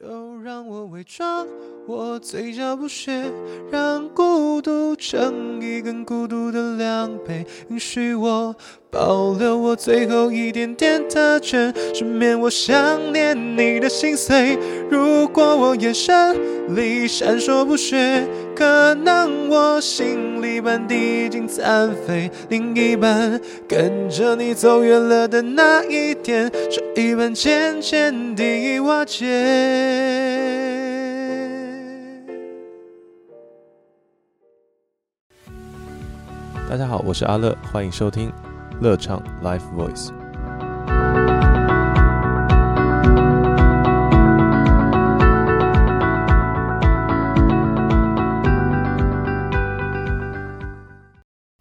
就让我伪装，我嘴角不屑，让孤独成一根孤独的量杯，允许我保留我最后一点点特权，赦免我想念你的心碎。如果我眼神里闪烁不屑，可能我心一半已经残废，另一半跟着你走远了的那一天，这一半渐渐地瓦解。大家好，我是阿乐，欢迎收听乐唱 Live Voice。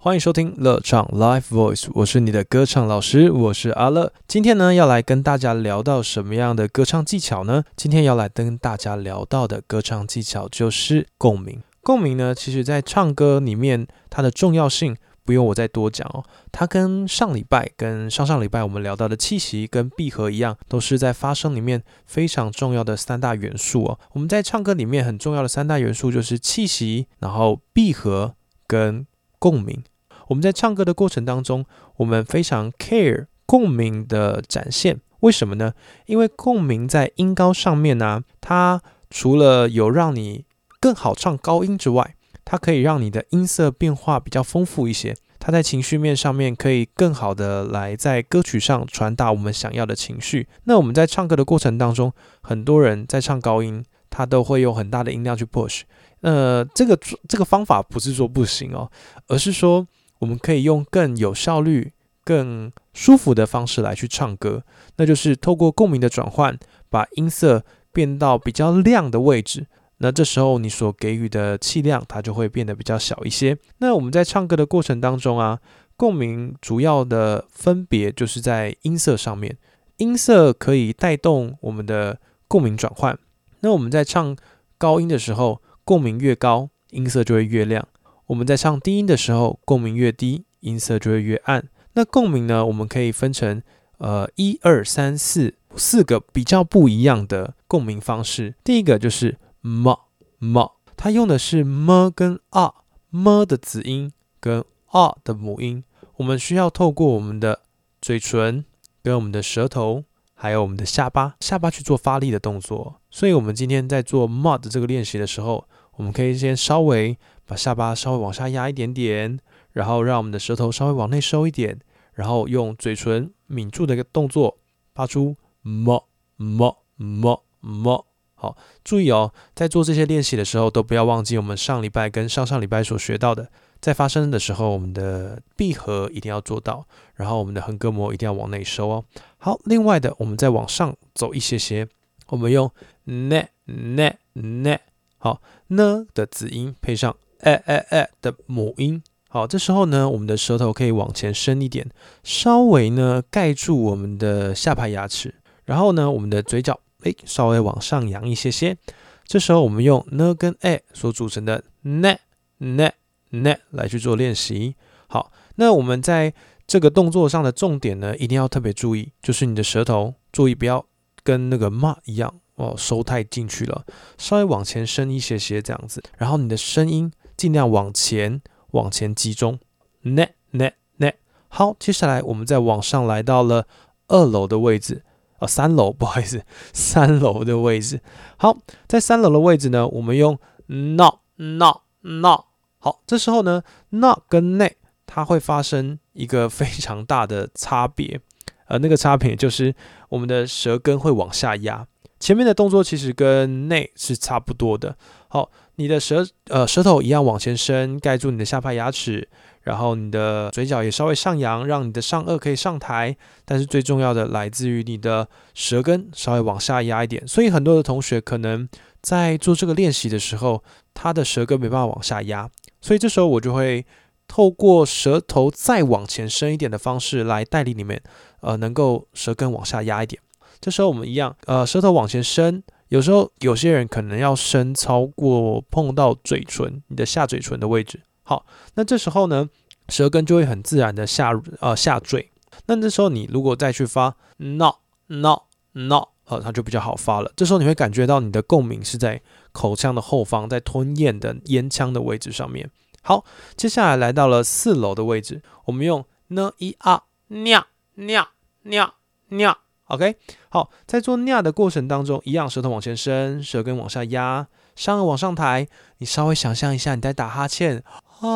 欢迎收听乐唱 Live Voice，我是你的歌唱老师，我是阿乐。今天呢，要来跟大家聊到什么样的歌唱技巧呢？今天要来跟大家聊到的歌唱技巧就是共鸣。共鸣呢，其实在唱歌里面，它的重要性不用我再多讲哦。它跟上礼拜、跟上上礼拜我们聊到的气息跟闭合一样，都是在发声里面非常重要的三大元素哦。我们在唱歌里面很重要的三大元素就是气息，然后闭合跟共鸣。我们在唱歌的过程当中，我们非常 care 共鸣的展现。为什么呢？因为共鸣在音高上面呢，它除了有让你更好唱高音之外，它可以让你的音色变化比较丰富一些。它在情绪面上面可以更好的来在歌曲上传达我们想要的情绪。那我们在唱歌的过程当中，很多人在唱高音，他都会用很大的音量去 push。呃，这个这个方法不是说不行哦，而是说。我们可以用更有效率、更舒服的方式来去唱歌，那就是透过共鸣的转换，把音色变到比较亮的位置。那这时候你所给予的气量，它就会变得比较小一些。那我们在唱歌的过程当中啊，共鸣主要的分别就是在音色上面，音色可以带动我们的共鸣转换。那我们在唱高音的时候，共鸣越高，音色就会越亮。我们在唱低音的时候，共鸣越低，音色就会越暗。那共鸣呢？我们可以分成呃一二三四四个比较不一样的共鸣方式。第一个就是 m m，它用的是 m 跟 r，m 的子音跟 r 的母音。我们需要透过我们的嘴唇跟我们的舌头，还有我们的下巴，下巴去做发力的动作。所以，我们今天在做 m 的这个练习的时候，我们可以先稍微。把下巴稍微往下压一点点，然后让我们的舌头稍微往内收一点，然后用嘴唇抿住的一个动作发出么么么么。好，注意哦，在做这些练习的时候，都不要忘记我们上礼拜跟上上礼拜所学到的，在发声的时候，我们的闭合一定要做到，然后我们的横膈膜一定要往内收哦。好，另外的，我们再往上走一些些，我们用 ne ne ne，好呢的子音配上。哎哎哎的母音，好，这时候呢，我们的舌头可以往前伸一点，稍微呢盖住我们的下排牙齿，然后呢，我们的嘴角哎稍微往上扬一些些。这时候我们用呢跟哎所组成的 ne ne ne 来去做练习。好，那我们在这个动作上的重点呢，一定要特别注意，就是你的舌头注意不要跟那个 ma 一样哦收太进去了，稍微往前伸一些些这样子，然后你的声音。尽量往前，往前集中。呢呢呢，好，接下来我们再往上来到了二楼的位置，哦，三楼，不好意思，三楼的位置。好，在三楼的位置呢，我们用 not not not。好，这时候呢 no 跟 ne 它会发生一个非常大的差别，呃，那个差别就是我们的舌根会往下压。前面的动作其实跟内是差不多的。好。你的舌呃舌头一样往前伸，盖住你的下排牙齿，然后你的嘴角也稍微上扬，让你的上颚可以上抬。但是最重要的来自于你的舌根稍微往下压一点。所以很多的同学可能在做这个练习的时候，他的舌根没办法往下压，所以这时候我就会透过舌头再往前伸一点的方式来带领你们，呃，能够舌根往下压一点。这时候我们一样，呃，舌头往前伸。有时候有些人可能要伸超过碰到嘴唇，你的下嘴唇的位置。好，那这时候呢，舌根就会很自然的下呃下坠。那这时候你如果再去发 no no no 呃，它就比较好发了。这时候你会感觉到你的共鸣是在口腔的后方，在吞咽的咽腔的位置上面。好，接下来来到了四楼的位置，我们用 n i a 尿尿尿尿，OK。好，在做尿的过程当中，一样舌头往前伸，舌根往下压，上颚往上抬。你稍微想象一下，你在打哈欠。啊，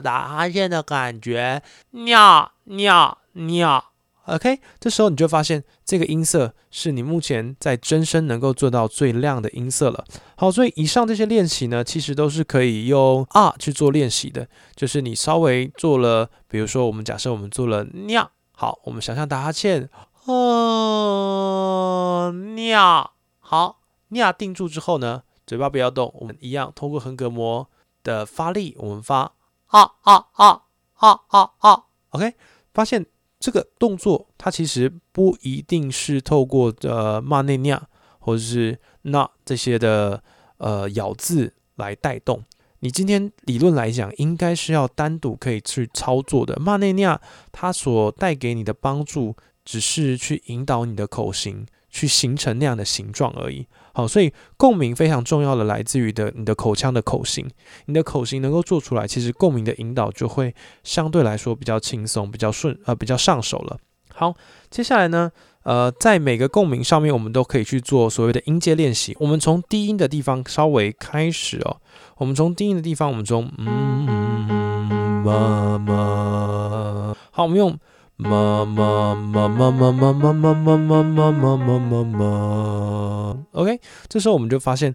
打哈欠的感觉，尿尿尿，OK，这时候你就发现这个音色是你目前在真声能够做到最亮的音色了。好，所以以上这些练习呢，其实都是可以用啊去做练习的。就是你稍微做了，比如说我们假设我们做了尿，好，我们想象打哈欠，哦，尿，好，尿定住之后呢，嘴巴不要动，我们一样通过横膈膜。的发力，我们发啊啊啊啊啊啊，OK，发现这个动作它其实不一定是透过呃骂内尿或者是那这些的呃咬字来带动。你今天理论来讲，应该是要单独可以去操作的。骂内尼亚它所带给你的帮助，只是去引导你的口型。去形成那样的形状而已。好，所以共鸣非常重要的来自于的你的口腔的口型，你的口型能够做出来，其实共鸣的引导就会相对来说比较轻松，比较顺，呃，比较上手了。好，接下来呢，呃，在每个共鸣上面，我们都可以去做所谓的音阶练习。我们从低音的地方稍微开始哦。我们从低音的地方，我们从嗯妈妈，好，我们用。妈妈妈妈妈妈妈妈妈妈妈妈妈妈，OK，这时候我们就发现，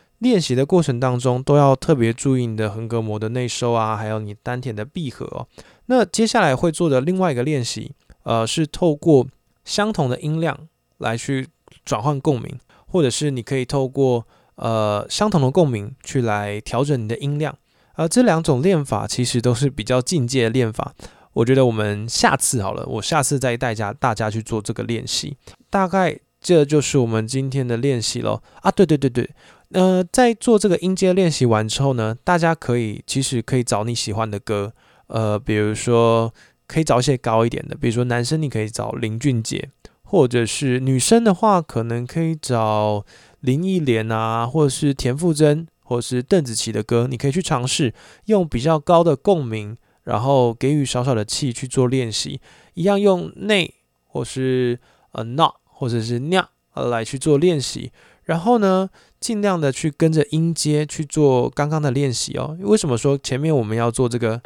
练习的过程当中，都要特别注意你的横膈膜的内收啊，还有你丹田的闭合哦。那接下来会做的另外一个练习，呃，是透过相同的音量来去转换共鸣，或者是你可以透过呃相同的共鸣去来调整你的音量。而这两种练法其实都是比较进阶的练法。我觉得我们下次好了，我下次再带家大家去做这个练习。大概这就是我们今天的练习喽。啊，对对对对。呃，在做这个音阶练习完之后呢，大家可以其实可以找你喜欢的歌，呃，比如说可以找一些高一点的，比如说男生你可以找林俊杰，或者是女生的话可能可以找林忆莲啊，或者是田馥甄，或者是邓紫棋的歌，你可以去尝试用比较高的共鸣，然后给予少少的气去做练习，一样用内或是呃 not 或者是尿来去做练习。然后呢，尽量的去跟着音阶去做刚刚的练习哦。为什么说前面我们要做这个，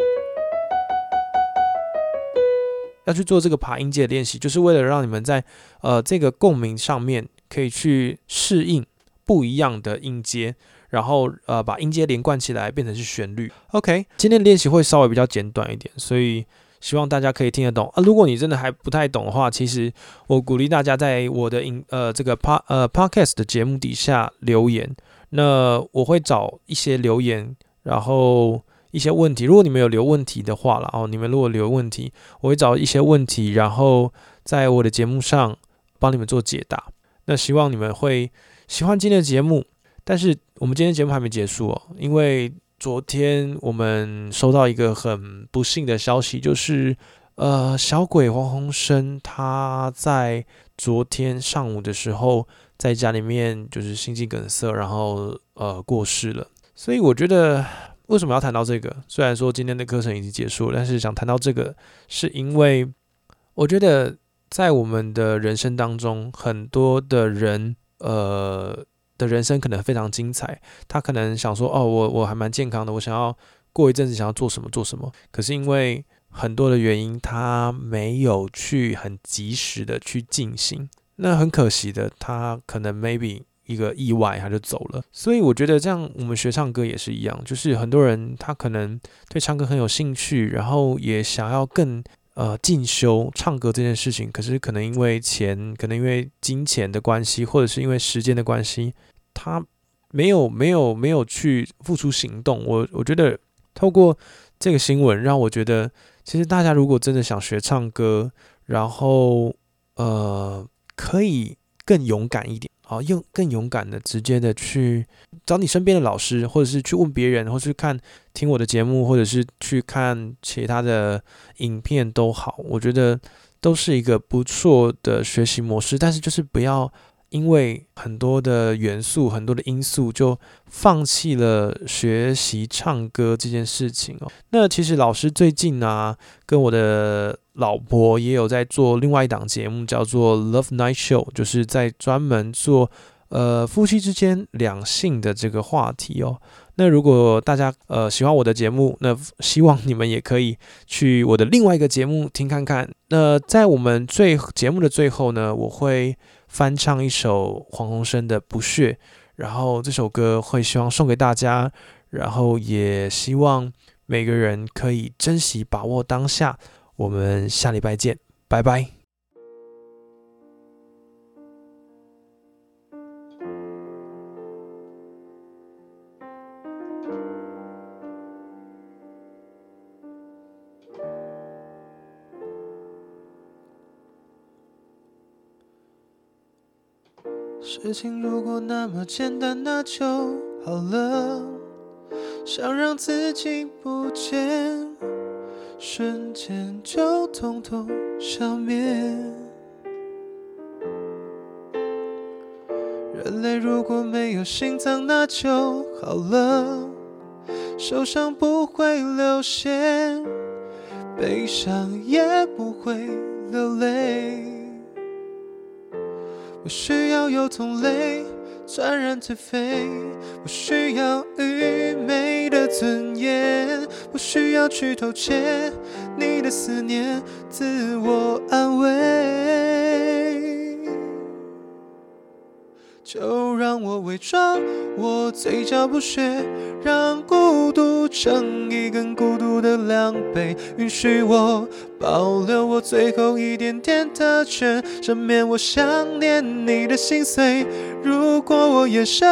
要去做这个爬音阶的练习，就是为了让你们在呃这个共鸣上面可以去适应不一样的音阶，然后呃把音阶连贯起来变成是旋律。OK，今天的练习会稍微比较简短一点，所以。希望大家可以听得懂啊！如果你真的还不太懂的话，其实我鼓励大家在我的音呃这个帕呃 podcast 的节目底下留言，那我会找一些留言，然后一些问题。如果你们有留问题的话了哦，你们如果留问题，我会找一些问题，然后在我的节目上帮你们做解答。那希望你们会喜欢今天的节目。但是我们今天节目还没结束哦，因为昨天我们收到一个很不幸的消息，就是呃，小鬼黄鸿升他在昨天上午的时候在家里面就是心肌梗塞，然后呃过世了。所以我觉得为什么要谈到这个？虽然说今天的课程已经结束了，但是想谈到这个，是因为我觉得在我们的人生当中，很多的人呃。的人生可能非常精彩，他可能想说：“哦，我我还蛮健康的，我想要过一阵子想要做什么做什么。”可是因为很多的原因，他没有去很及时的去进行，那很可惜的，他可能 maybe 一个意外他就走了。所以我觉得这样，我们学唱歌也是一样，就是很多人他可能对唱歌很有兴趣，然后也想要更。呃，进修唱歌这件事情，可是可能因为钱，可能因为金钱的关系，或者是因为时间的关系，他没有没有没有去付出行动。我我觉得透过这个新闻，让我觉得，其实大家如果真的想学唱歌，然后呃，可以更勇敢一点。好，用更勇敢的、直接的去找你身边的老师，或者是去问别人，或是看听我的节目，或者是去看其他的影片都好，我觉得都是一个不错的学习模式。但是就是不要。因为很多的元素，很多的因素，就放弃了学习唱歌这件事情哦。那其实老师最近呢，跟我的老婆也有在做另外一档节目，叫做《Love Night Show》，就是在专门做呃夫妻之间两性的这个话题哦。那如果大家呃喜欢我的节目，那希望你们也可以去我的另外一个节目听看看。那在我们最节目的最后呢，我会。翻唱一首黄鸿升的《不屑》，然后这首歌会希望送给大家，然后也希望每个人可以珍惜把握当下。我们下礼拜见，拜拜。事情如果那么简单，那就好了。想让自己不见，瞬间就统统消灭。人类如果没有心脏，那就好了。受伤不会流血，悲伤也不会流泪。我需要有同类，传染颓废；我需要愚昧的尊严；我需要去偷窃你的思念，自我安慰。就让我伪装，我嘴角不屑，让孤独成一根孤独的量杯，允许我保留我最后一点点特权，赦免我想念你的心碎。如果我眼神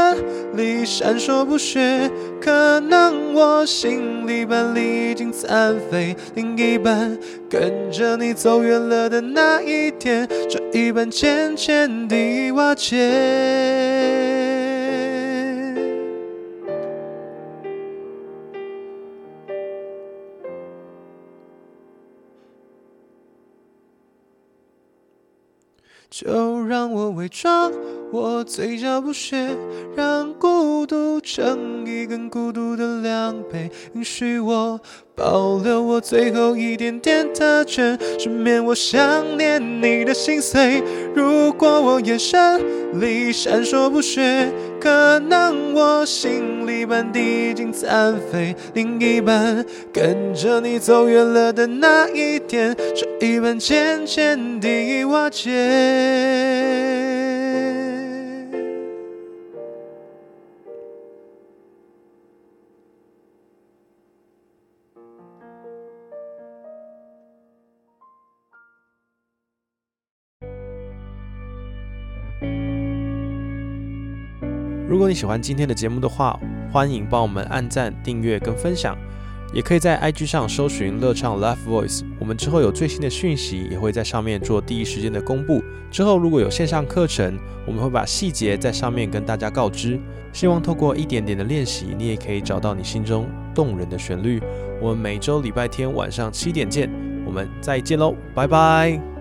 里闪烁不屑，可能我心里半里已经残废，另一半跟着你走远了的那一天，这一半渐渐地瓦解。就让我伪装，我嘴角不屑，让过独成一根孤独的量杯，允许我。保留我最后一点点特权，赦免我想念你的心碎。如果我眼神里闪烁不屑，可能我心里半地已经残废，另一半跟着你走远了的那一天，这一半渐渐地瓦解。如果你喜欢今天的节目的话，欢迎帮我们按赞、订阅跟分享。也可以在 IG 上搜寻乐唱 Live Voice，我们之后有最新的讯息也会在上面做第一时间的公布。之后如果有线上课程，我们会把细节在上面跟大家告知。希望透过一点点的练习，你也可以找到你心中动人的旋律。我们每周礼拜天晚上七点见，我们再见喽，拜拜。